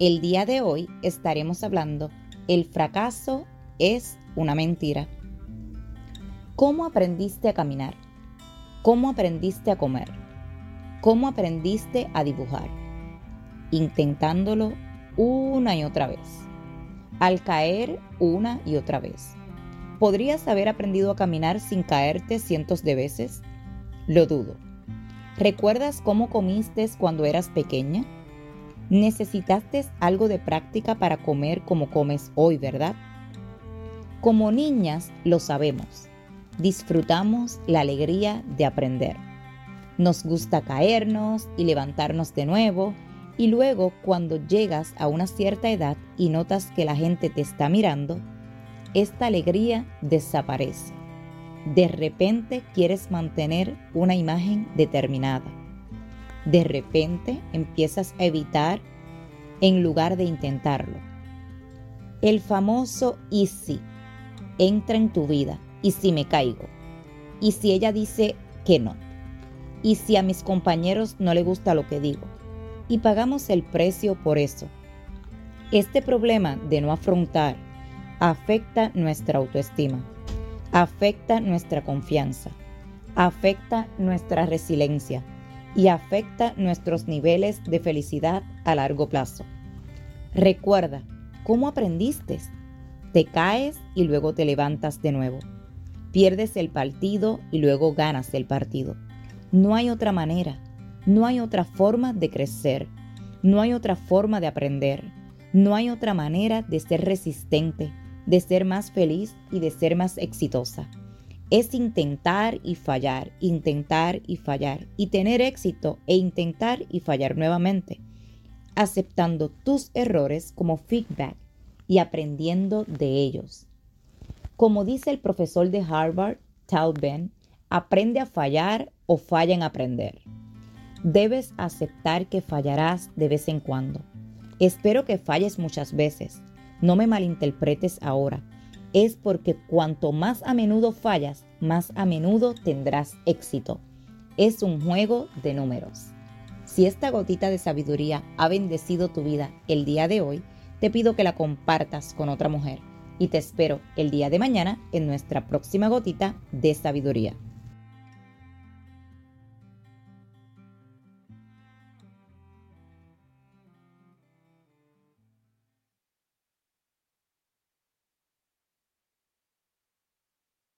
El día de hoy estaremos hablando El fracaso es una mentira. ¿Cómo aprendiste a caminar? ¿Cómo aprendiste a comer? ¿Cómo aprendiste a dibujar? Intentándolo una y otra vez. Al caer una y otra vez. ¿Podrías haber aprendido a caminar sin caerte cientos de veces? Lo dudo. ¿Recuerdas cómo comiste cuando eras pequeña? Necesitaste algo de práctica para comer como comes hoy, ¿verdad? Como niñas lo sabemos. Disfrutamos la alegría de aprender. Nos gusta caernos y levantarnos de nuevo y luego cuando llegas a una cierta edad y notas que la gente te está mirando, esta alegría desaparece. De repente quieres mantener una imagen determinada de repente empiezas a evitar en lugar de intentarlo. El famoso y si entra en tu vida y si me caigo. Y si ella dice que no. Y si a mis compañeros no le gusta lo que digo. Y pagamos el precio por eso. Este problema de no afrontar afecta nuestra autoestima, afecta nuestra confianza, afecta nuestra resiliencia y afecta nuestros niveles de felicidad a largo plazo. Recuerda, ¿cómo aprendiste? Te caes y luego te levantas de nuevo. Pierdes el partido y luego ganas el partido. No hay otra manera, no hay otra forma de crecer, no hay otra forma de aprender, no hay otra manera de ser resistente, de ser más feliz y de ser más exitosa es intentar y fallar, intentar y fallar, y tener éxito e intentar y fallar nuevamente, aceptando tus errores como feedback y aprendiendo de ellos. Como dice el profesor de Harvard, Tal Ben, aprende a fallar o falla en aprender. Debes aceptar que fallarás de vez en cuando. Espero que falles muchas veces. No me malinterpretes ahora es porque cuanto más a menudo fallas, más a menudo tendrás éxito. Es un juego de números. Si esta gotita de sabiduría ha bendecido tu vida el día de hoy, te pido que la compartas con otra mujer y te espero el día de mañana en nuestra próxima gotita de sabiduría.